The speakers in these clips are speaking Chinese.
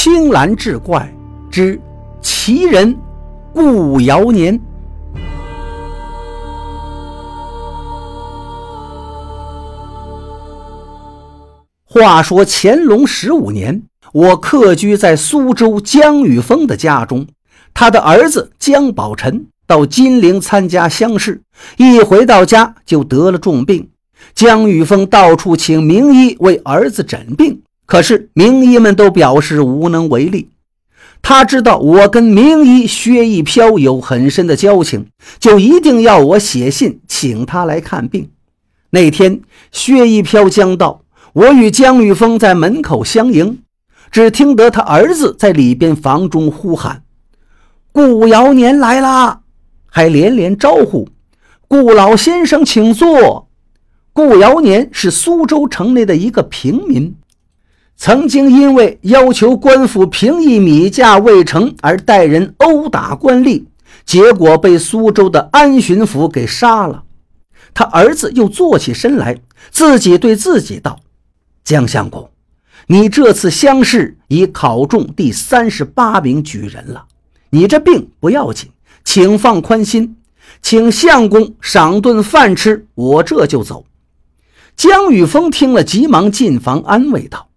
青蓝志怪之奇人顾尧年。话说乾隆十五年，我客居在苏州江雨峰的家中，他的儿子江宝臣到金陵参加乡试，一回到家就得了重病。江雨峰到处请名医为儿子诊病。可是名医们都表示无能为力。他知道我跟名医薛一飘有很深的交情，就一定要我写信请他来看病。那天薛一飘将到，我与江玉峰在门口相迎，只听得他儿子在里边房中呼喊：“顾尧年来啦！”还连连招呼：“顾老先生请坐。”顾尧年是苏州城内的一个平民。曾经因为要求官府平抑米价未成而带人殴打官吏，结果被苏州的安巡抚给杀了。他儿子又坐起身来，自己对自己道：“江相公，你这次乡试已考中第三十八名举人了。你这病不要紧，请放宽心，请相公赏顿饭吃，我这就走。”江雨峰听了，急忙进房安慰道。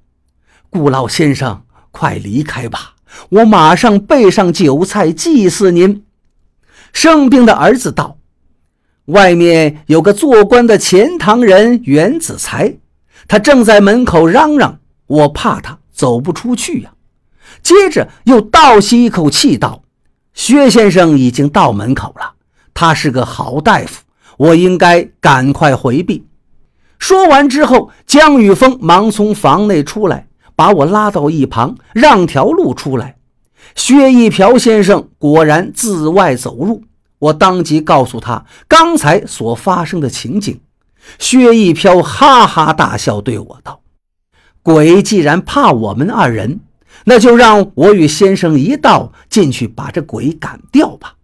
顾老先生，快离开吧！我马上备上酒菜祭祀您。生病的儿子道：“外面有个做官的钱塘人袁子才，他正在门口嚷嚷，我怕他走不出去呀。”接着又倒吸一口气道：“薛先生已经到门口了，他是个好大夫，我应该赶快回避。”说完之后，江雨峰忙从房内出来。把我拉到一旁，让条路出来。薛一瓢先生果然自外走入，我当即告诉他刚才所发生的情景。薛一瓢哈哈大笑，对我道：“鬼既然怕我们二人，那就让我与先生一道进去把这鬼赶掉吧。”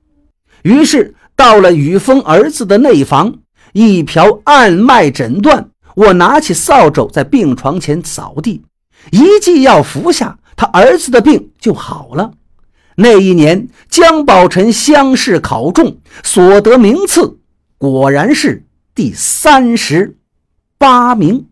于是到了雨峰儿子的内房，一瓢按脉诊断，我拿起扫帚在病床前扫地。一剂药服下，他儿子的病就好了。那一年，江宝臣乡试考中，所得名次果然是第三十八名。